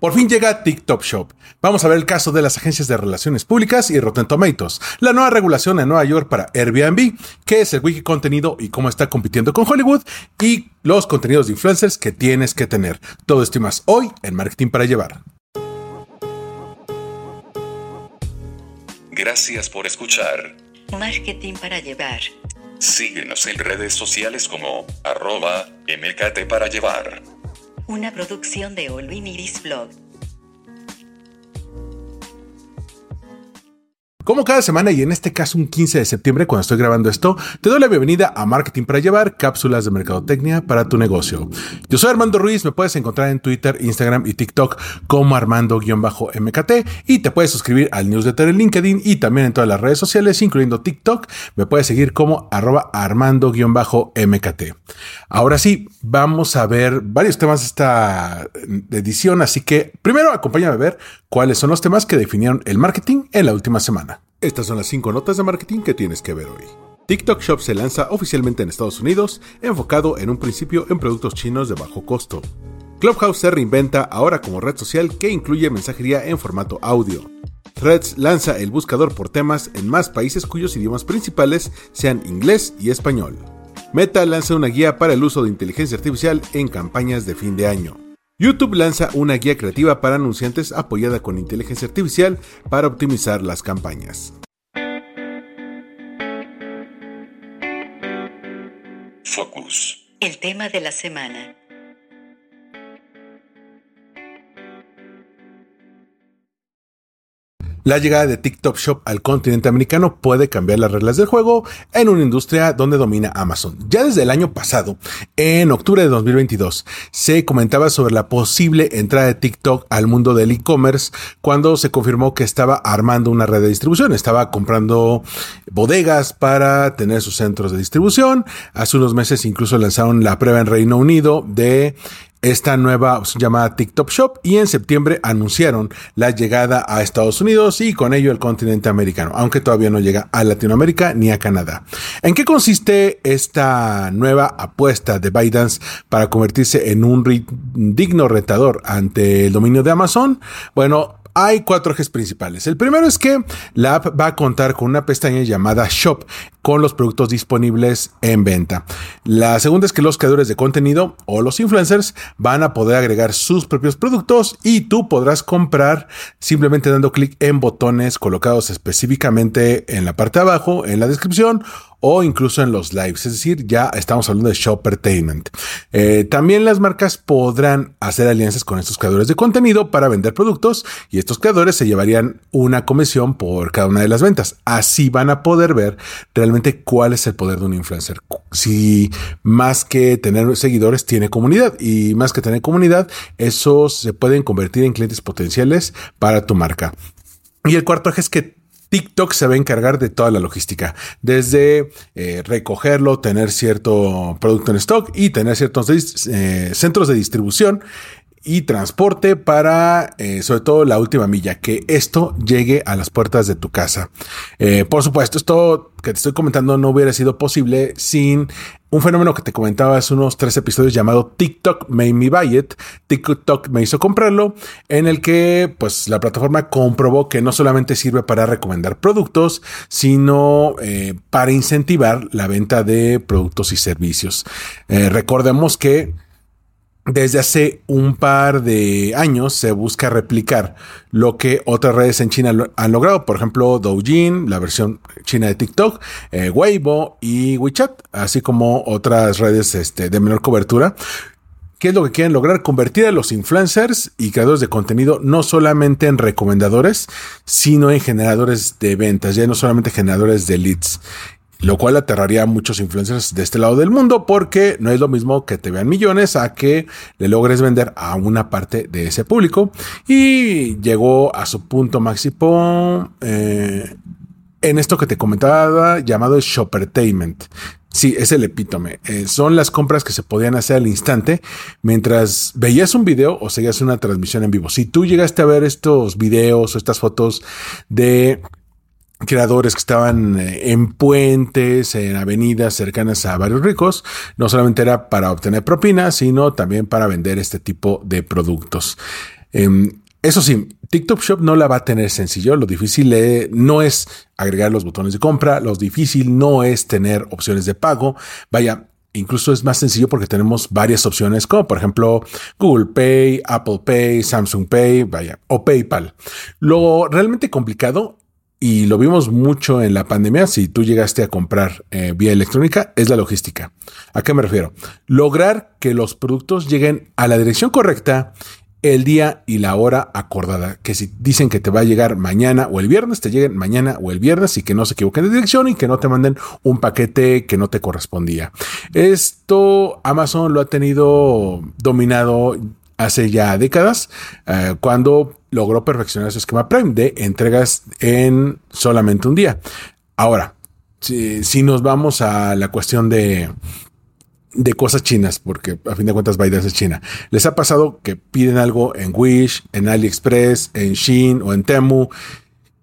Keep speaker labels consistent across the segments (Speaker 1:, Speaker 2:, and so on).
Speaker 1: Por fin llega TikTok Shop. Vamos a ver el caso de las agencias de relaciones públicas y Rotten Tomatoes, la nueva regulación en Nueva York para Airbnb, qué es el wiki contenido y cómo está compitiendo con Hollywood y los contenidos de influencers que tienes que tener. Todo esto y más hoy en Marketing para Llevar.
Speaker 2: Gracias por escuchar.
Speaker 3: Marketing para llevar.
Speaker 2: Síguenos en redes sociales como arroba mkt para llevar.
Speaker 3: Una producción de Olvin Iris Blog.
Speaker 1: Como cada semana y en este caso un 15 de septiembre cuando estoy grabando esto, te doy la bienvenida a Marketing para Llevar, cápsulas de mercadotecnia para tu negocio. Yo soy Armando Ruiz, me puedes encontrar en Twitter, Instagram y TikTok como Armando-MKT y te puedes suscribir al newsletter en LinkedIn y también en todas las redes sociales, incluyendo TikTok, me puedes seguir como arroba Armando-MKT. Ahora sí, vamos a ver varios temas de esta edición, así que primero acompáñame a ver cuáles son los temas que definieron el marketing en la última semana. Estas son las 5 notas de marketing que tienes que ver hoy. TikTok Shop se lanza oficialmente en Estados Unidos, enfocado en un principio en productos chinos de bajo costo. Clubhouse se reinventa ahora como red social que incluye mensajería en formato audio. Threads lanza el buscador por temas en más países cuyos idiomas principales sean inglés y español. Meta lanza una guía para el uso de inteligencia artificial en campañas de fin de año. YouTube lanza una guía creativa para anunciantes apoyada con inteligencia artificial para optimizar las campañas.
Speaker 2: Focus.
Speaker 3: El tema de la semana.
Speaker 1: La llegada de TikTok Shop al continente americano puede cambiar las reglas del juego en una industria donde domina Amazon. Ya desde el año pasado, en octubre de 2022, se comentaba sobre la posible entrada de TikTok al mundo del e-commerce cuando se confirmó que estaba armando una red de distribución, estaba comprando bodegas para tener sus centros de distribución. Hace unos meses incluso lanzaron la prueba en Reino Unido de esta nueva llamada TikTok Shop y en septiembre anunciaron la llegada a Estados Unidos y con ello el continente americano, aunque todavía no llega a Latinoamérica ni a Canadá. ¿En qué consiste esta nueva apuesta de ByteDance para convertirse en un digno retador ante el dominio de Amazon? Bueno, hay cuatro ejes principales. El primero es que la app va a contar con una pestaña llamada Shop con los productos disponibles en venta. La segunda es que los creadores de contenido o los influencers van a poder agregar sus propios productos y tú podrás comprar simplemente dando clic en botones colocados específicamente en la parte de abajo, en la descripción o incluso en los lives. Es decir, ya estamos hablando de Shoppertainment. Eh, también las marcas podrán hacer alianzas con estos creadores de contenido para vender productos y estos creadores se llevarían una comisión por cada una de las ventas. Así van a poder ver realmente cuál es el poder de un influencer. Si más que tener seguidores tiene comunidad y más que tener comunidad, esos se pueden convertir en clientes potenciales para tu marca. Y el cuarto eje es que TikTok se va a encargar de toda la logística, desde eh, recogerlo, tener cierto producto en stock y tener ciertos eh, centros de distribución y transporte para, eh, sobre todo, la última milla, que esto llegue a las puertas de tu casa. Eh, por supuesto, esto que te estoy comentando no hubiera sido posible sin un fenómeno que te comentaba hace unos tres episodios llamado TikTok Made Me Buy It. TikTok me hizo comprarlo, en el que pues la plataforma comprobó que no solamente sirve para recomendar productos, sino eh, para incentivar la venta de productos y servicios. recordemos que desde hace un par de años se busca replicar lo que otras redes en China han logrado, por ejemplo Douyin, la versión china de TikTok, eh, Weibo y WeChat, así como otras redes este, de menor cobertura. ¿Qué es lo que quieren lograr? Convertir a los influencers y creadores de contenido no solamente en recomendadores, sino en generadores de ventas, ya no solamente generadores de leads. Lo cual aterraría a muchos influencers de este lado del mundo porque no es lo mismo que te vean millones a que le logres vender a una parte de ese público y llegó a su punto máximo eh, en esto que te comentaba llamado Shoppertainment. Sí, es el epítome. Eh, son las compras que se podían hacer al instante mientras veías un video o seguías una transmisión en vivo. Si tú llegaste a ver estos videos o estas fotos de creadores que estaban eh, en puentes, en avenidas cercanas a barrios ricos, no solamente era para obtener propinas, sino también para vender este tipo de productos. Em, eso sí, TikTok Shop no la va a tener sencillo. Lo difícil eh, no es agregar los botones de compra, lo difícil no es tener opciones de pago. Vaya, Incluso es más sencillo porque tenemos varias opciones, como por ejemplo Google Pay, Apple Pay, Samsung Pay, vaya, o PayPal. Lo realmente complicado y lo vimos mucho en la pandemia, si tú llegaste a comprar eh, vía electrónica, es la logística. ¿A qué me refiero? Lograr que los productos lleguen a la dirección correcta el día y la hora acordada. Que si dicen que te va a llegar mañana o el viernes, te lleguen mañana o el viernes y que no se equivoquen de dirección y que no te manden un paquete que no te correspondía. Esto Amazon lo ha tenido dominado hace ya décadas, eh, cuando logró perfeccionar su esquema Prime de entregas en solamente un día. Ahora, si, nos vamos a la cuestión de, de cosas chinas, porque a fin de cuentas ByteDance es China. ¿Les ha pasado que piden algo en Wish, en AliExpress, en Shein o en Temu?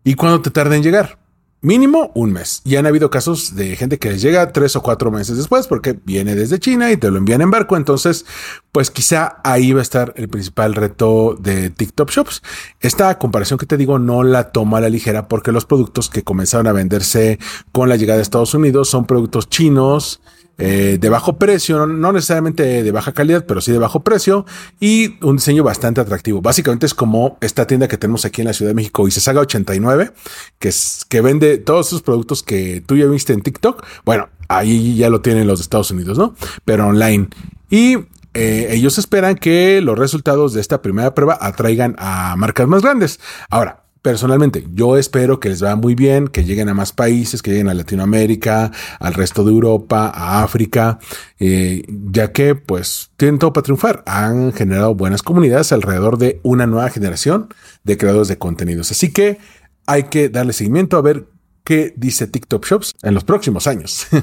Speaker 1: ¿Y cuándo te tarda en llegar? Mínimo un mes. Y han habido casos de gente que les llega tres o cuatro meses después porque viene desde China y te lo envían en barco. Entonces, pues quizá ahí va a estar el principal reto de TikTok Shops. Esta comparación que te digo no la toma a la ligera porque los productos que comenzaron a venderse con la llegada de Estados Unidos son productos chinos eh, de bajo precio, no necesariamente de baja calidad, pero sí de bajo precio y un diseño bastante atractivo. Básicamente es como esta tienda que tenemos aquí en la Ciudad de México, y se saga 89, que es que vende todos esos productos que tú ya viste en TikTok. Bueno, ahí ya lo tienen los Estados Unidos, ¿no? Pero online. Y eh, ellos esperan que los resultados de esta primera prueba atraigan a marcas más grandes. Ahora, Personalmente, yo espero que les vaya muy bien, que lleguen a más países, que lleguen a Latinoamérica, al resto de Europa, a África, eh, ya que pues tienen todo para triunfar. Han generado buenas comunidades alrededor de una nueva generación de creadores de contenidos. Así que hay que darle seguimiento a ver qué dice TikTok Shops en los próximos años.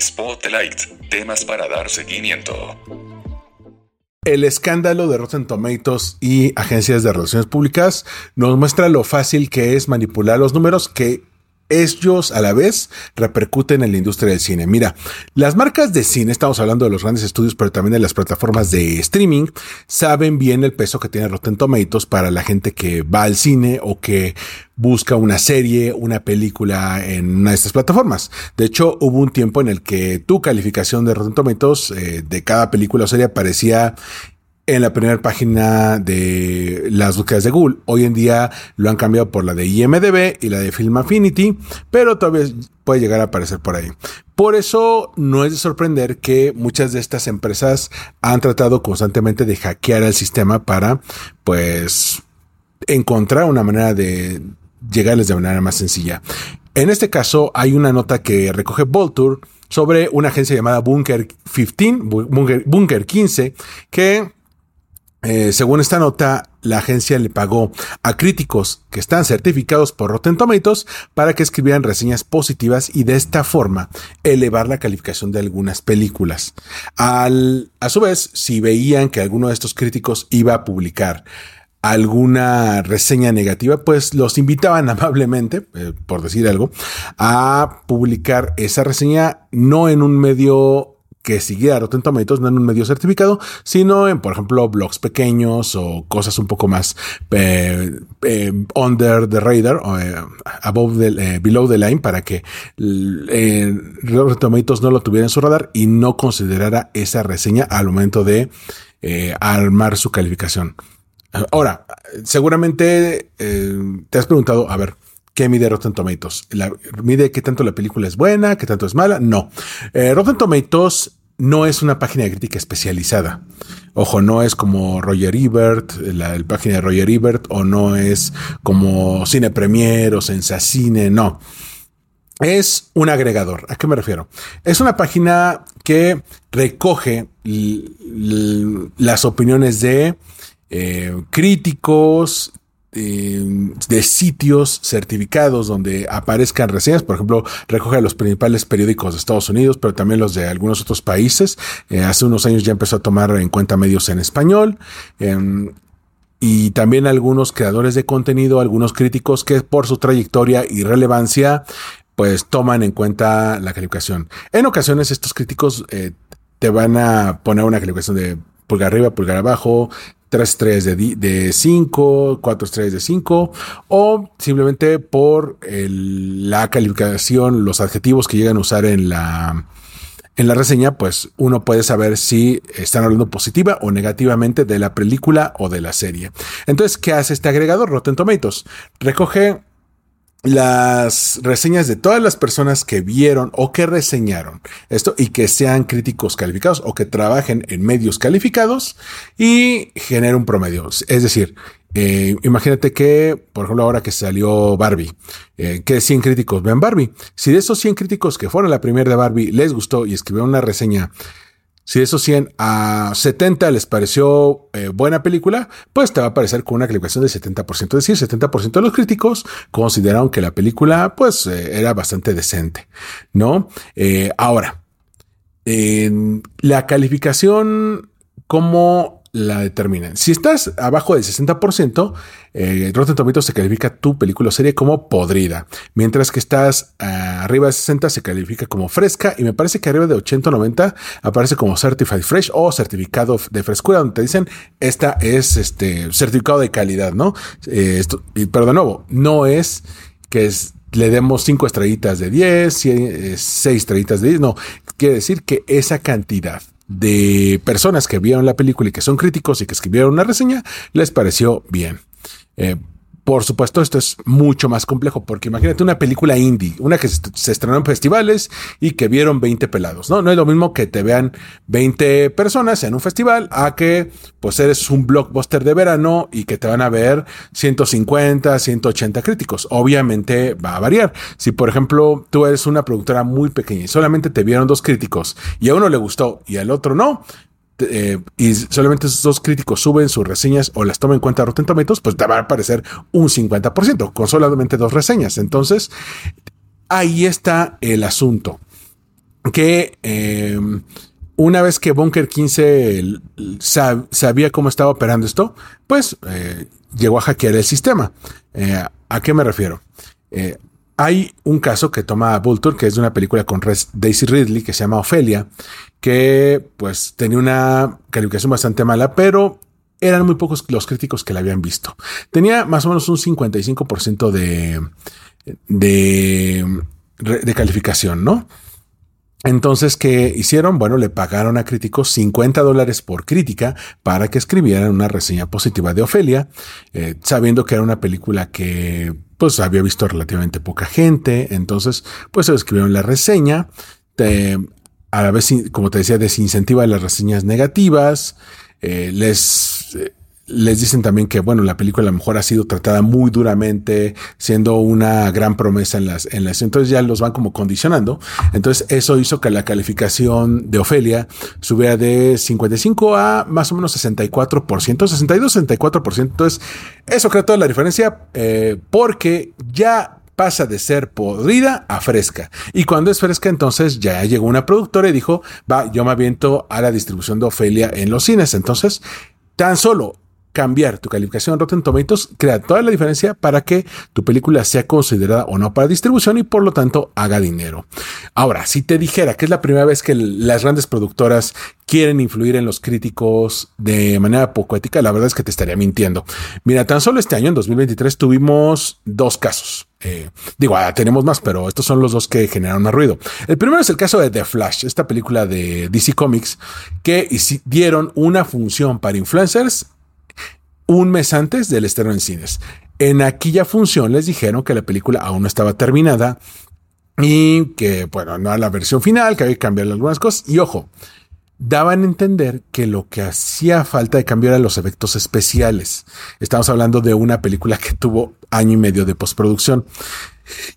Speaker 2: Spotlight, temas para dar seguimiento.
Speaker 1: El escándalo de Rotten Tomatoes y agencias de relaciones públicas nos muestra lo fácil que es manipular los números que ellos a la vez repercuten en la industria del cine. Mira, las marcas de cine, estamos hablando de los grandes estudios, pero también de las plataformas de streaming, saben bien el peso que tiene Rotten Tomatoes para la gente que va al cine o que busca una serie, una película en una de estas plataformas. De hecho, hubo un tiempo en el que tu calificación de Rotten Tomatoes eh, de cada película o serie aparecía en la primera página de las búsquedas de Google. Hoy en día lo han cambiado por la de IMDB y la de Film Affinity, pero todavía puede llegar a aparecer por ahí. Por eso no es de sorprender que muchas de estas empresas han tratado constantemente de hackear el sistema para, pues, encontrar una manera de llegarles de manera más sencilla. En este caso hay una nota que recoge Voltur sobre una agencia llamada Bunker 15, Bunker, Bunker 15, que eh, según esta nota, la agencia le pagó a críticos que están certificados por Rotten Tomatoes para que escribieran reseñas positivas y de esta forma elevar la calificación de algunas películas. Al, a su vez, si veían que alguno de estos críticos iba a publicar alguna reseña negativa, pues los invitaban amablemente, eh, por decir algo, a publicar esa reseña no en un medio que Rotten Tomatoes, no en un medio certificado, sino en, por ejemplo, blogs pequeños o cosas un poco más eh, eh, under the radar o eh, above the, below the line para que Rotten Tomatoes no lo tuviera en su radar y no considerara esa reseña al momento de armar su calificación. Ahora, seguramente te has preguntado, a ver, ¿Qué mide Rotten Tomatoes? ¿Mide qué tanto la película es buena, qué tanto es mala? No. Eh, Rotten Tomatoes no es una página de crítica especializada. Ojo, no es como Roger Ebert, la, página de Roger Ebert, o no es como Cine Premier o Sensacine, no. Es un agregador. ¿A qué me refiero? Es una página que recoge las opiniones de eh, críticos, de sitios certificados donde aparezcan reseñas. Por ejemplo, recoge los principales periódicos de Estados Unidos, pero también los de algunos otros países. Eh, hace unos años ya empezó a tomar en cuenta medios en español. Em, y también algunos creadores de contenido, algunos críticos que por su trayectoria y relevancia, pues toman en cuenta la calificación. En ocasiones estos críticos eh, te van a poner una calificación de pulgar arriba, pulgar abajo, 3 estrellas de 5, 4 estrellas de 5, o simplemente por la calificación, los adjetivos que llegan a usar en la, en la reseña, pues uno puede saber si están hablando positiva o negativamente de la película o de la serie. Entonces, ¿qué hace este agregador Rotten Tomatoes? Recoge las reseñas de todas las personas que vieron o que reseñaron esto y que sean críticos calificados o que trabajen en medios calificados y genera un promedio. Es decir, eh, imagínate que, por ejemplo, ahora que salió Barbie, eh, que 100 críticos ven Barbie. Si de esos 100 críticos que fueron la primera de Barbie les gustó y escribieron una reseña si de esos 100 a 70 les pareció eh, buena película, pues te va a parecer con una calificación del 70%. Es decir, 70% de los críticos consideraron que la película pues eh, era bastante decente, ¿no? Eh, ahora, la calificación como la determinan. Si estás abajo del 60%, eh, Rotten Tomatoes se califica tu película o serie como podrida, mientras que estás ah, arriba de 60 se califica como fresca y me parece que arriba de 80 o 90 aparece como Certified Fresh o certificado de frescura, donde te dicen esta es este certificado de calidad, ¿no? Eh, pero de nuevo, no es que le demos 5 estrellitas de 10, 6 eh, estrellitas de 10, no, quiere decir que esa cantidad de personas que vieron la película y que son críticos y que escribieron una reseña, les pareció bien. Eh, por supuesto, esto es mucho más complejo, porque imagínate una película indie, una que se estrenó en festivales y que vieron 20 pelados, ¿no? No es lo mismo que te vean 20 personas en un festival a que pues eres un blockbuster de verano y que te van a ver 150, 180 críticos. Obviamente va a variar. Si por ejemplo tú eres una productora muy pequeña y solamente te vieron dos críticos y a uno le gustó y al otro no, eh, y solamente esos dos críticos suben sus reseñas o las toman en cuenta Rotten Tomatoes, pues te va a aparecer un 50% con solamente dos reseñas. Entonces, ahí está el asunto. Que em, una vez que Bunker 15 sabía cómo estaba operando esto, pues eh, llegó a hackear el sistema. Eh, ¿A qué me refiero? Hay un caso que toma Vulture, que es de una película con Daisy Ridley que se llama Ofelia, que pues tenía una calificación bastante mala, pero eran muy pocos los críticos que la habían visto. Tenía más o menos un 55% de, de, de calificación, ¿no? Entonces, ¿qué hicieron? Bueno, le pagaron a críticos 50 dólares por crítica para que escribieran una reseña positiva de Ofelia, eh, sabiendo que era una película que pues había visto relativamente poca gente. Entonces, pues escribieron la reseña a la vez, como te decía, desincentiva las reseñas negativas, eh, les, eh, les dicen también que, bueno, la película a lo mejor ha sido tratada muy duramente, siendo una gran promesa en las, en las, entonces ya los van como condicionando. Entonces eso hizo que la calificación de Ofelia subiera de 55 a más o menos 64%, 62, 64%. Entonces eso crea toda la diferencia, eh, porque ya pasa de ser podrida a fresca. Y cuando es fresca, entonces ya llegó una productora y dijo, va, yo me aviento a la distribución de Ofelia en los cines. Entonces, tan solo cambiar tu calificación en Rotten Tomatoes crea toda la diferencia para que tu película sea considerada o no para distribución y por lo tanto haga dinero. Ahora, si te dijera que es la primera vez que las grandes productoras quieren influir en los críticos de manera poco ética, la verdad es que te estaría mintiendo. Mira, tan solo este año, en 2023, tuvimos dos casos. Eh, digo, ah, tenemos más, pero estos son los dos que generaron más ruido. El primero es el caso de The Flash, esta película de DC Comics, que dieron una función para influencers un mes antes del estreno en cines. En aquella función les dijeron que la película aún no estaba terminada y que, bueno, no era la versión final, que había que cambiar algunas cosas. Y ojo, daban a entender que lo que hacía falta de cambio eran los efectos especiales. Estamos hablando de una película que tuvo año y medio de postproducción.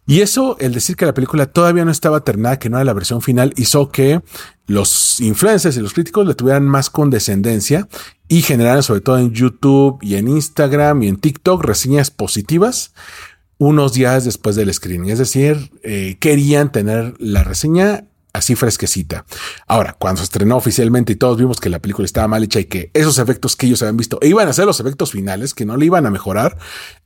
Speaker 1: Y eso, el decir que la película todavía no estaba terminada, que no era la versión final, hizo que los influencers y los críticos le tuvieran más condescendencia y generaran, sobre todo en YouTube y en Instagram y en TikTok, reseñas positivas unos días después del screening. Es decir, eh, querían tener la reseña así fresquecita. Ahora, cuando se estrenó oficialmente y todos vimos que la película estaba mal hecha y que esos efectos que ellos habían visto iban a ser los efectos finales, que no le iban a mejorar,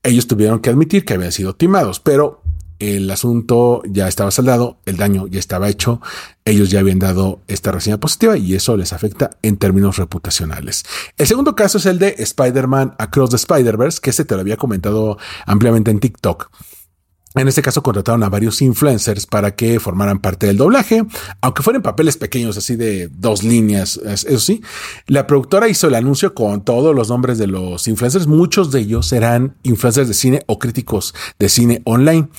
Speaker 1: ellos tuvieron que admitir que habían sido timados, pero el asunto ya estaba saldado, el daño ya estaba hecho, ellos ya habían dado esta reseña positiva y eso les afecta en términos reputacionales. El segundo caso es el de Spider-Man Across the Spider-Verse, que se te lo había comentado ampliamente en TikTok. En este caso contrataron a varios influencers para que formaran parte del doblaje, aunque fueran papeles pequeños, así de dos líneas, eso sí. La productora hizo el anuncio con todos los nombres de los influencers, muchos de ellos eran influencers de cine o críticos de cine online.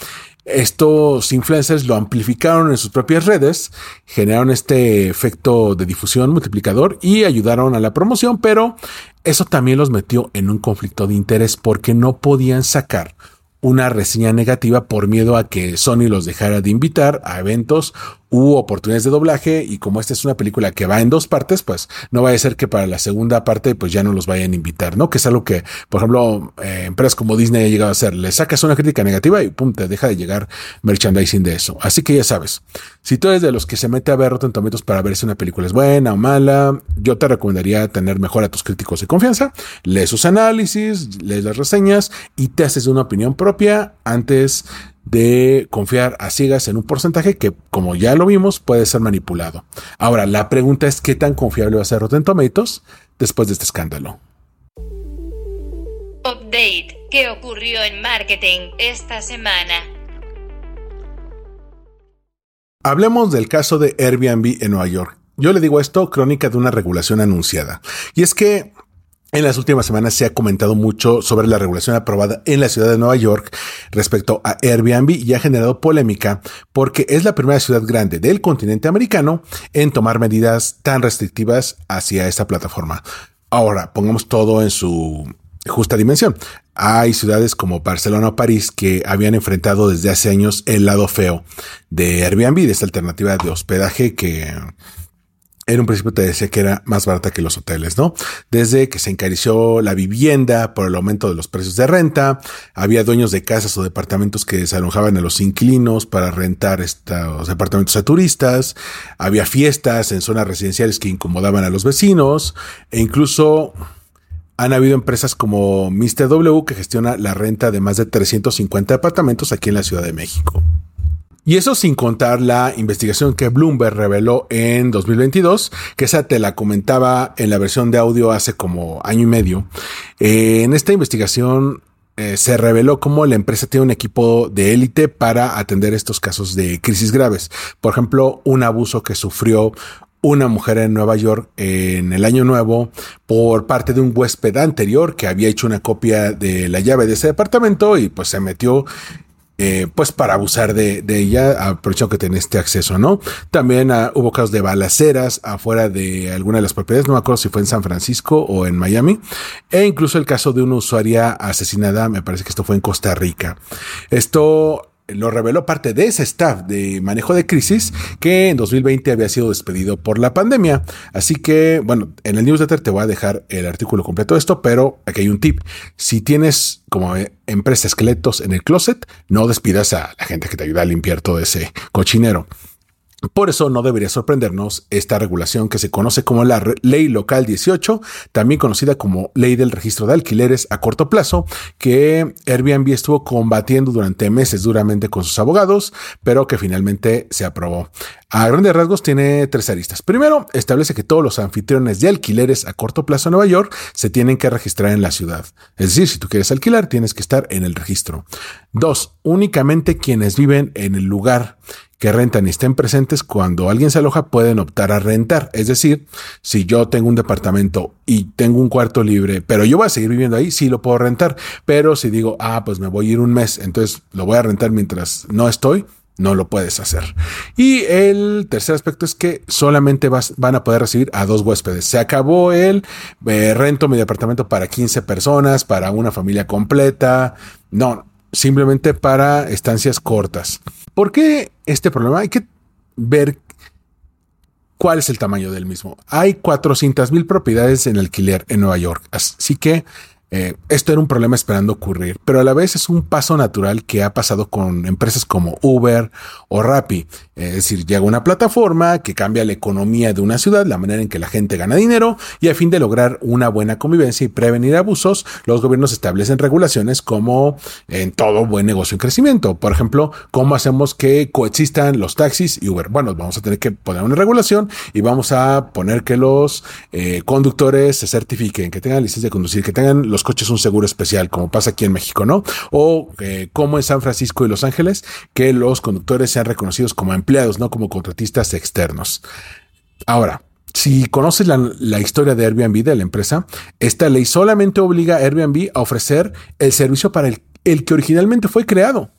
Speaker 1: Estos influencers lo amplificaron en sus propias redes, generaron este efecto de difusión multiplicador y ayudaron a la promoción, pero eso también los metió en un conflicto de interés porque no podían sacar una reseña negativa por miedo a que Sony los dejara de invitar a eventos u oportunidades de doblaje y como esta es una película que va en dos partes, pues no vaya a ser que para la segunda parte pues ya no los vayan a invitar, ¿no? Que es algo que, por ejemplo, eh, empresas como Disney ha llegado a hacer, le sacas una crítica negativa y pum, te deja de llegar merchandising de eso. Así que ya sabes, si tú eres de los que se mete a ver Rotten Tomatoes para ver si una película es buena o mala, yo te recomendaría tener mejor a tus críticos de confianza, lee sus análisis, lee las reseñas y te haces una opinión propia antes de confiar a ciegas en un porcentaje que, como ya lo vimos, puede ser manipulado. Ahora, la pregunta es qué tan confiable va a ser Rotten Tomatoes después de este escándalo.
Speaker 4: Update. ¿Qué ocurrió en marketing esta semana?
Speaker 1: Hablemos del caso de Airbnb en Nueva York. Yo le digo esto, crónica de una regulación anunciada. Y es que en las últimas semanas se ha comentado mucho sobre la regulación aprobada en la ciudad de Nueva York respecto a Airbnb y ha generado polémica porque es la primera ciudad grande del continente americano en tomar medidas tan restrictivas hacia esta plataforma. Ahora, pongamos todo en su justa dimensión. Hay ciudades como Barcelona o París que habían enfrentado desde hace años el lado feo de Airbnb, de esta alternativa de hospedaje que en un principio te decía que era más barata que los hoteles, ¿no? Desde que se encareció la vivienda por el aumento de los precios de renta, había dueños de casas o departamentos que desalojaban a los inquilinos para rentar estos departamentos a turistas, había fiestas en zonas residenciales que incomodaban a los vecinos e incluso han habido empresas como Mr. W que gestiona la renta de más de 350 departamentos aquí en la Ciudad de México. Y eso sin contar la investigación que Bloomberg reveló en 2022, que esa te la comentaba en la versión de audio hace como año y medio. Eh, en esta investigación eh, se reveló cómo la empresa tiene un equipo de élite para atender estos casos de crisis graves. Por ejemplo, un abuso que sufrió una mujer en Nueva York en el año nuevo por parte de un huésped anterior que había hecho una copia de la llave de ese departamento y pues se metió eh, pues para abusar de, ella, aprovechando que tiene este acceso, ¿no? También ah, hubo casos de balaceras afuera de alguna de las propiedades, no me acuerdo si fue en San Francisco o en Miami, e incluso el caso de una usuaria asesinada, me parece que esto fue en Costa Rica. Esto lo reveló parte de ese staff de manejo de crisis que en 2020 había sido despedido por la pandemia. Así que, bueno, en el newsletter te voy a dejar el artículo completo de esto, pero aquí hay un tip. Si tienes como empresa esqueletos en el closet, no despidas a la gente que te ayuda a limpiar todo ese cochinero. Por eso no debería sorprendernos esta regulación que se conoce como la Ley Local 18, también conocida como Ley del Registro de Alquileres a corto plazo, que Airbnb estuvo combatiendo durante meses duramente con sus abogados, pero que finalmente se aprobó. A grandes rasgos tiene tres aristas. Primero, establece que todos los anfitriones de alquileres a corto plazo en Nueva York se tienen que registrar en la ciudad. Es decir, si tú quieres alquilar, tienes que estar en el registro. Dos, únicamente quienes viven en el lugar que rentan y estén presentes cuando alguien se aloja pueden optar a rentar. Es decir, si yo tengo un departamento y tengo un cuarto libre, pero yo voy a seguir viviendo ahí, sí lo puedo rentar. Pero si digo, ah, pues me voy a ir un mes, entonces lo voy a rentar mientras no estoy, no lo puedes hacer. Y el tercer aspecto es que solamente vas, van a poder recibir a dos huéspedes. Se acabó el eh, rento mi departamento para 15 personas, para una familia completa. No, simplemente para estancias cortas. ¿Por qué este problema? Hay que ver cuál es el tamaño del mismo. Hay 400 mil propiedades en alquiler en Nueva York. Así que eh, esto era un problema esperando ocurrir, pero a la vez es un paso natural que ha pasado con empresas como Uber o Rappi. Es decir, llega una plataforma que cambia la economía de una ciudad, la manera en que la gente gana dinero y a fin de lograr una buena convivencia y prevenir abusos, los gobiernos establecen regulaciones como en todo buen negocio en crecimiento. Por ejemplo, ¿cómo hacemos que coexistan los taxis y Uber? Bueno, vamos a tener que poner una regulación y vamos a poner que los eh, conductores se certifiquen, que tengan licencia de conducir, que tengan los coches un seguro especial, como pasa aquí en México, ¿no? O eh, como en San Francisco y Los Ángeles, que los conductores sean reconocidos como empleados, no como contratistas externos. Ahora, si conoces la, la, historia de Airbnb de la empresa, esta ley solamente obliga a Airbnb a ofrecer el servicio para el, el que originalmente fue creado.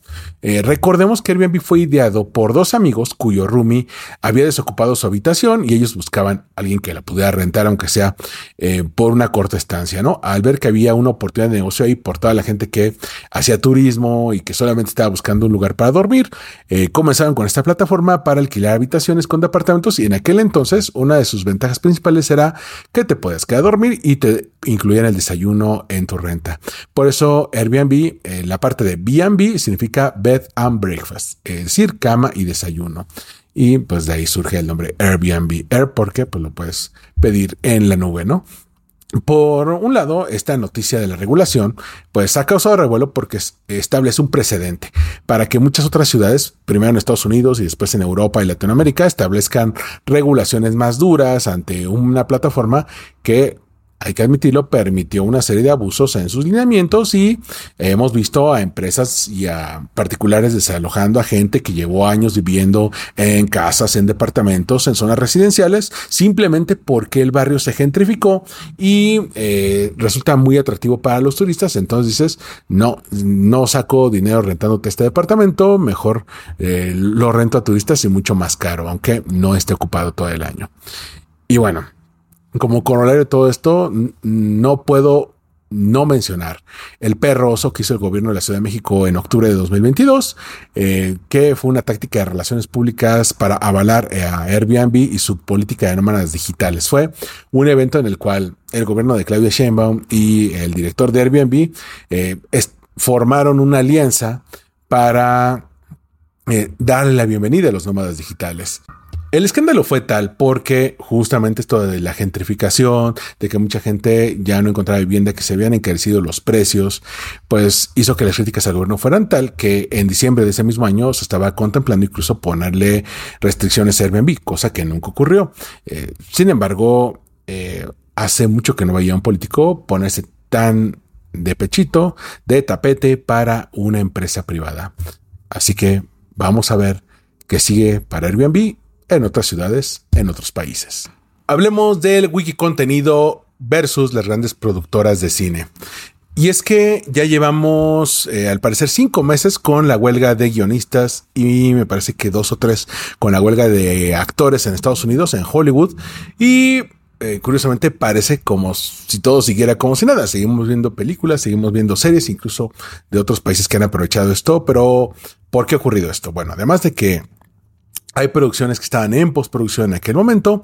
Speaker 1: Eh, recordemos que Airbnb fue ideado por dos amigos cuyo roomie había desocupado su habitación y ellos buscaban a alguien que la pudiera rentar, aunque sea eh, por una corta estancia, ¿no? Al ver que había una oportunidad de negocio ahí por toda la gente que hacía turismo y que solamente estaba buscando un lugar para dormir, eh, comenzaron con esta plataforma para alquilar habitaciones con departamentos y en aquel entonces una de sus ventajas principales era que te podías quedar a dormir y te incluían el desayuno en tu renta. Por eso Airbnb, la parte de B&B significa Bed and Breakfast, es decir, cama y desayuno. Y pues de ahí surge el nombre Airbnb. Air porque pues lo puedes pedir en la nube, ¿no? Por un lado, esta noticia de la regulación, pues ha causado revuelo porque establece un precedente para que muchas otras ciudades, primero en Estados Unidos y después en Europa y Latinoamérica, establezcan regulaciones más duras ante una plataforma que hay que admitirlo, permitió una serie de abusos en sus lineamientos y hemos visto a empresas y a particulares desalojando a gente que llevó años viviendo en casas, en departamentos, en zonas residenciales, simplemente porque el barrio se gentrificó y eh, resulta muy atractivo para los turistas. Entonces dices, no, no saco dinero rentándote este departamento, mejor eh, lo rento a turistas y mucho más caro, aunque no esté ocupado todo el año. Y bueno, como corolario de todo esto, no puedo no mencionar el perro oso que hizo el gobierno de la Ciudad de México en octubre de 2022, eh, que fue una táctica de relaciones públicas para avalar a Airbnb y su política de nómadas digitales. Fue un evento en el cual el gobierno de Claudia Sheinbaum y el director de Airbnb eh, formaron una alianza para eh, darle la bienvenida a los nómadas digitales. El escándalo fue tal porque justamente esto de la gentrificación, de que mucha gente ya no encontraba vivienda, que se habían encarecido los precios, pues hizo que las críticas al gobierno fueran tal que en diciembre de ese mismo año se estaba contemplando incluso ponerle restricciones a Airbnb, cosa que nunca ocurrió. Eh, sin embargo, eh, hace mucho que no veía un político ponerse tan de pechito, de tapete para una empresa privada. Así que vamos a ver qué sigue para Airbnb en otras ciudades, en otros países. Hablemos del wiki contenido versus las grandes productoras de cine. Y es que ya llevamos, eh, al parecer, cinco meses con la huelga de guionistas y me parece que dos o tres con la huelga de actores en Estados Unidos, en Hollywood. Y eh, curiosamente parece como si todo siguiera como si nada. Seguimos viendo películas, seguimos viendo series, incluso de otros países que han aprovechado esto. Pero, ¿por qué ha ocurrido esto? Bueno, además de que hay producciones que estaban en postproducción en aquel momento,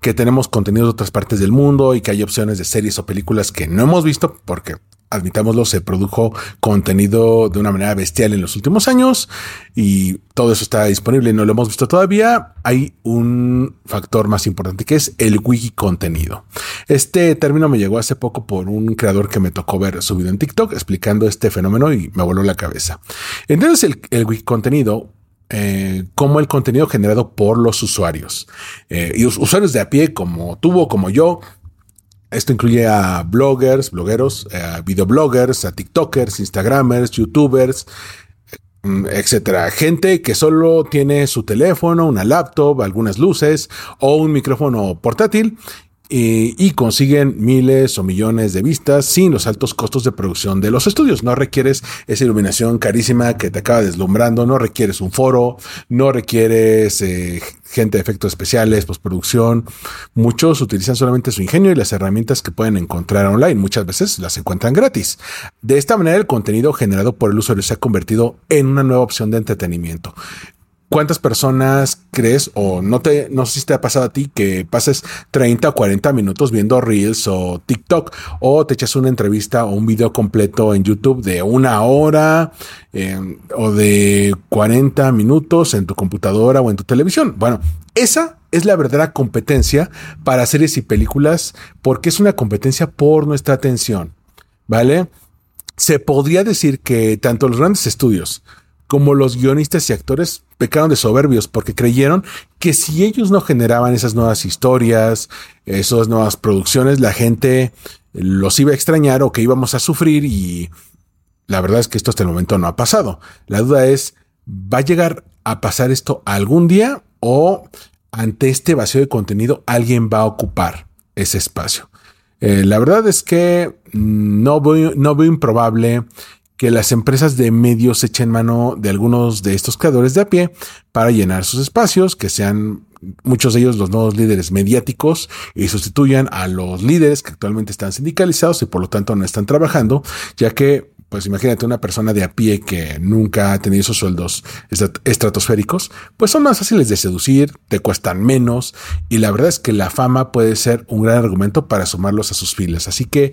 Speaker 1: que tenemos contenido de otras partes del mundo y que hay opciones de series o películas que no hemos visto porque admitámoslo, se produjo contenido de una manera bestial en los últimos años y todo eso está disponible y no lo hemos visto todavía. Hay un factor más importante que es el wiki contenido. Este término me llegó hace poco por un creador que me tocó ver su video en TikTok explicando este fenómeno y me voló la cabeza. Entonces el, el wiki contenido eh, como el contenido generado por los usuarios. Eh, y usuarios de a pie como tú como yo. Esto incluye a bloggers, blogueros, eh, a videobloggers, a TikTokers, Instagramers, YouTubers, mm, etcétera. Gente que solo tiene su teléfono, una laptop, algunas luces o un micrófono portátil y, consiguen miles o millones de vistas sin los altos costos de producción de los estudios. No requieres esa iluminación carísima que te acaba deslumbrando, no requieres un foro, no requieres eh, gente de efectos especiales, postproducción. Muchos utilizan solamente su ingenio y las herramientas que pueden encontrar online. Muchas veces las encuentran gratis. De esta manera, el contenido generado por el usuario se ha convertido en una nueva opción de entretenimiento. ¿Cuántas personas crees o no te, no sé si te ha pasado a ti que pases 30 o 40 minutos viendo Reels o TikTok o te echas una entrevista o un video completo en YouTube de una hora eh, o de 40 minutos en tu computadora o en tu televisión? Bueno, esa es la verdadera competencia para series y películas porque es una competencia por nuestra atención, ¿vale? Se podría decir que tanto los grandes estudios como los guionistas y actores pecaron de soberbios porque creyeron que si ellos no generaban esas nuevas historias, esas nuevas producciones, la gente los iba a extrañar o que íbamos a sufrir y la verdad es que esto hasta el momento no ha pasado. La duda es, ¿va a llegar a pasar esto algún día o ante este vacío de contenido alguien va a ocupar ese espacio? Eh, la verdad es que no veo, no veo improbable que las empresas de medios echen mano de algunos de estos creadores de a pie para llenar sus espacios, que sean muchos de ellos los nuevos líderes mediáticos y sustituyan a los líderes que actualmente están sindicalizados y por lo tanto no están trabajando, ya que pues imagínate una persona de a pie que nunca ha tenido esos sueldos estratosféricos, pues son más fáciles de seducir, te cuestan menos y la verdad es que la fama puede ser un gran argumento para sumarlos a sus filas. Así que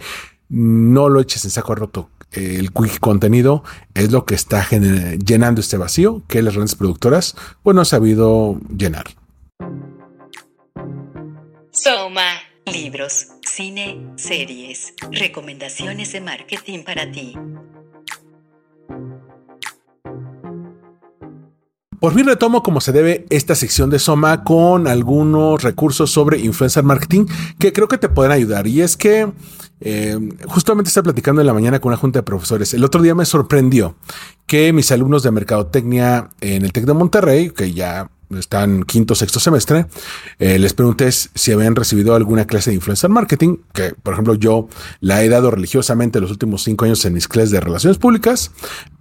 Speaker 1: no lo eches en saco roto el quick contenido es lo que está llenando este vacío que las grandes productoras pues no han sabido llenar.
Speaker 3: Soma. Libros, cine, series, recomendaciones de marketing para ti.
Speaker 1: Por fin retomo como se debe esta sección de Soma con algunos recursos sobre influencer marketing que creo que te pueden ayudar. Y es que eh, justamente estaba platicando en la mañana con una junta de profesores. El otro día me sorprendió que mis alumnos de mercadotecnia en el TEC de Monterrey, que ya están quinto, sexto semestre, eh, les pregunté si habían recibido alguna clase de influencer marketing, que por ejemplo yo la he dado religiosamente los últimos cinco años en mis clases de relaciones públicas,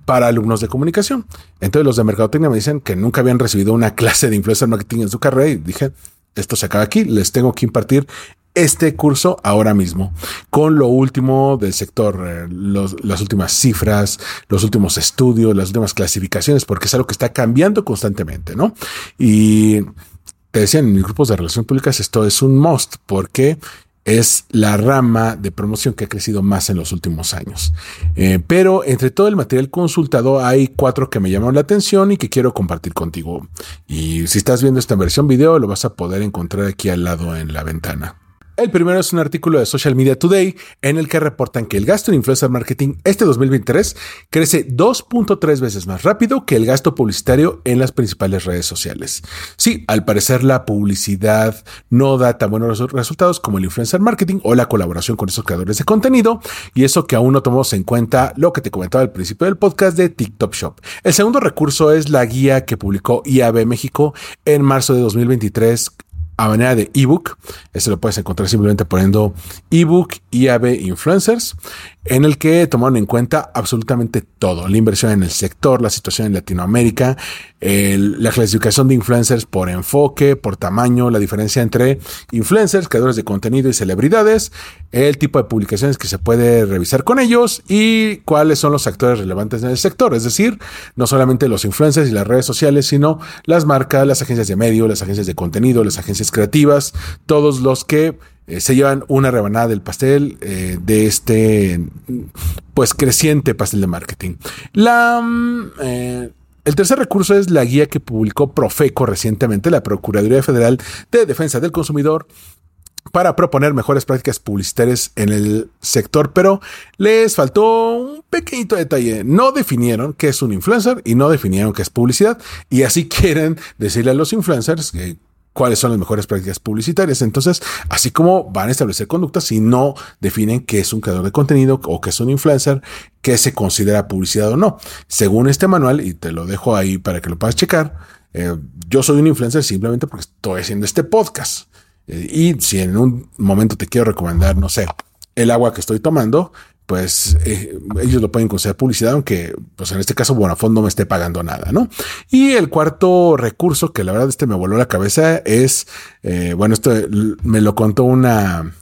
Speaker 1: para alumnos de comunicación. Entonces los de mercadotecnia me dicen que nunca habían recibido una clase de influencer marketing en su y dije, esto se acaba aquí, les tengo que impartir este curso ahora mismo con lo último del sector, eh, las últimas cifras, los últimos estudios, las últimas clasificaciones, porque es algo que está cambiando constantemente, ¿no? Y te decían en mis grupos de relaciones públicas, esto es un must porque es la rama de promoción que ha crecido más en los últimos años. Eh, pero entre todo el material consultado hay cuatro que me llaman la atención y que quiero compartir contigo. Y si estás viendo esta versión video, lo vas a poder encontrar aquí al lado en la ventana. El primero es un artículo de Social Media Today en el que reportan que el gasto en influencer marketing este 2023 crece 2.3 veces más rápido que el gasto publicitario en las principales redes sociales. Sí, al parecer la publicidad no da tan buenos resultados como el influencer marketing o la colaboración con esos creadores de contenido y eso que aún no tomamos en cuenta lo que te comentaba al principio del podcast de TikTok Shop. El segundo recurso es la guía que publicó IAB México en marzo de 2023 a manera de ebook. Este lo puedes encontrar simplemente poniendo ebook IAB Influencers, en el que tomaron en cuenta absolutamente todo: la inversión en el sector, la situación en Latinoamérica, la clasificación de influencers por enfoque, por tamaño, la diferencia entre influencers, creadores de contenido y celebridades, el tipo de publicaciones que se puede revisar con ellos y cuáles son los actores relevantes en el sector. Es decir, no solamente los influencers y las redes sociales, sino las marcas, las agencias de medio, las agencias de contenido, las agencias creativas, todos los que eh, se llevan una rebanada del pastel eh, de este pues creciente pastel de marketing. La mm, eh, el tercer recurso es la guía que publicó Profeco recientemente, la Procuraduría Federal de Defensa del Consumidor, para proponer mejores prácticas publicitarias en el sector, pero les faltó un pequeñito detalle. No definieron qué es un influencer y no definieron qué es publicidad, y así quieren decirle a los influencers que cuáles son las mejores prácticas publicitarias. Entonces, así como van a establecer conductas si no definen qué es un creador de contenido o qué es un influencer, qué se considera publicidad o no. Según este manual, y te lo dejo ahí para que lo puedas checar, eh, yo soy un influencer simplemente porque estoy haciendo este podcast. Eh, y si en un momento te quiero recomendar, no sé, el agua que estoy tomando, pues eh, ellos lo pueden considerar publicidad, aunque pues en este caso Bonafont no me esté pagando nada, ¿no? Y el cuarto recurso, que la verdad este me voló la cabeza, es, eh, bueno, esto me lo contó una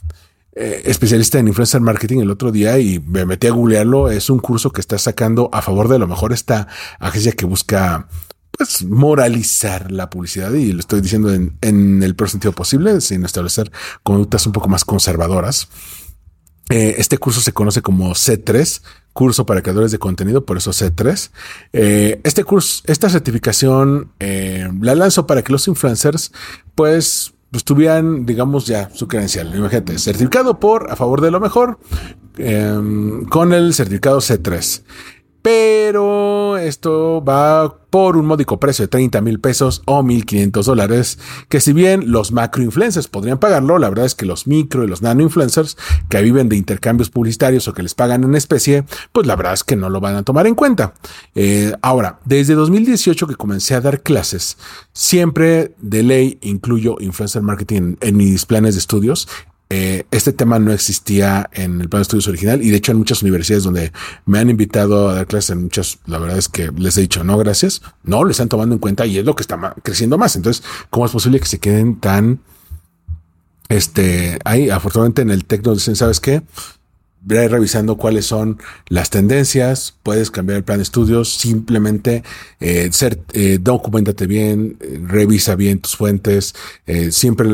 Speaker 1: eh, especialista en influencer marketing el otro día y me metí a googlearlo, es un curso que está sacando a favor de lo mejor esta agencia que busca pues moralizar la publicidad y lo estoy diciendo en, en el peor sentido posible, sin establecer conductas un poco más conservadoras. Eh, este curso se conoce como C3, curso para creadores de contenido, por eso C3. Eh, este curso, esta certificación eh, la lanzo para que los influencers, pues, pues, tuvieran, digamos, ya su credencial. Imagínate, certificado por a favor de lo mejor con el certificado C3 pero esto va por un módico precio de 30 mil pesos o 1500 dólares, que si bien los macro influencers podrían pagarlo, la verdad es que los micro y los nano influencers que viven de intercambios publicitarios o que les pagan en especie, pues la verdad es que no lo van a tomar en cuenta. Eh, ahora, desde 2018 que comencé a dar clases, siempre de ley incluyo influencer marketing en mis planes de estudios eh, este tema no existía en el plan de estudios original y de hecho en muchas universidades donde me han invitado a dar clases en muchas, la verdad es que les he dicho no, gracias, no, le están tomando en cuenta y es lo que está creciendo más. Entonces, ¿cómo es posible que se queden tan, este, ahí, afortunadamente en el TEC nos dicen, ¿sabes qué? Ve revisando cuáles son las tendencias, puedes cambiar el plan de estudios, simplemente eh, ser, eh, documentate bien, revisa bien tus fuentes, siempre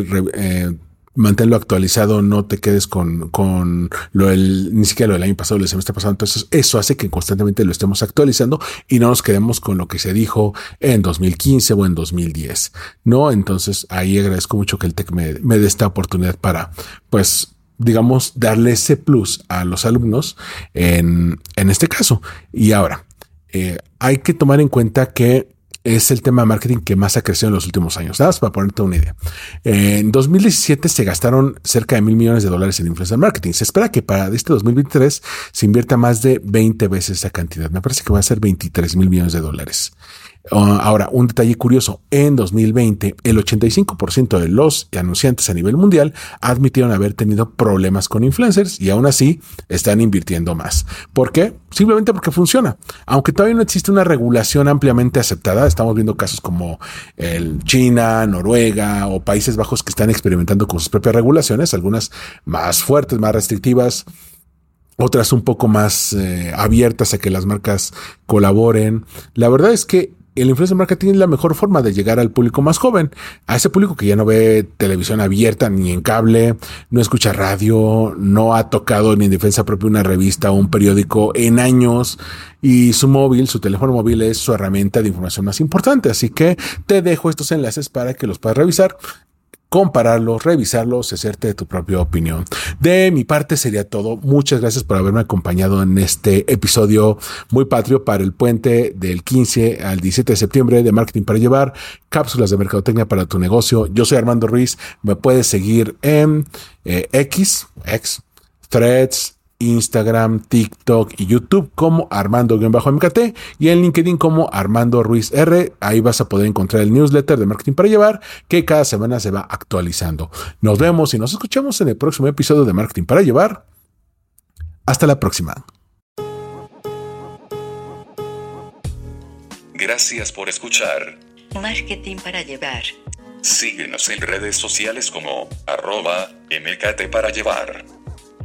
Speaker 1: manténlo actualizado, no te quedes con, con lo del, ni siquiera lo del año pasado, el semestre pasado. Entonces, eso hace que constantemente lo estemos actualizando y no nos quedemos con lo que se dijo en 2015 o en 2010. No, entonces ahí agradezco mucho que el TEC me, me dé esta oportunidad para, pues, digamos, darle ese plus a los alumnos en, en este caso. Y ahora, eh, hay que tomar en cuenta que es el tema de marketing que más ha crecido en los últimos años. Nada más para ponerte una idea. En 2017 se gastaron cerca de mil millones de dólares en influencer marketing. Se espera que para este 2023 se invierta más de 20 veces esa cantidad. Me parece que va a ser 23 mil millones de dólares. Ah, ahora, un detalle curioso, en 2020 el 85% de los anunciantes a nivel mundial admitieron haber tenido problemas con influencers y aún así están invirtiendo más. ¿Por qué? Simplemente porque funciona. Aunque todavía no existe una regulación ampliamente aceptada, estamos viendo casos como el China, Noruega o Países Bajos que están experimentando con sus propias regulaciones, algunas más fuertes, más restrictivas, otras un poco más eh, abiertas a que las marcas colaboren. La verdad es que el influencer marketing es la mejor forma de llegar al público más joven, a ese público que ya no ve televisión abierta ni en cable, no escucha radio, no ha tocado ni en defensa propia una revista o un periódico en años y su móvil, su teléfono móvil es su herramienta de información más importante. Así que te dejo estos enlaces para que los puedas revisar compararlos, revisarlos, hacerte de tu propia opinión. De mi parte sería todo. Muchas gracias por haberme acompañado en este episodio muy patrio para el puente del 15 al 17 de septiembre de Marketing para Llevar, cápsulas de mercadotecnia para tu negocio. Yo soy Armando Ruiz. Me puedes seguir en eh, X, X, Threads, Instagram, TikTok y YouTube como Armando-MKT y en LinkedIn como Armando Ruiz R. Ahí vas a poder encontrar el newsletter de Marketing para Llevar que cada semana se va actualizando. Nos vemos y nos escuchamos en el próximo episodio de Marketing para Llevar. Hasta la próxima.
Speaker 2: Gracias por escuchar.
Speaker 3: Marketing para llevar.
Speaker 2: Síguenos en redes sociales como arroba MKT para llevar.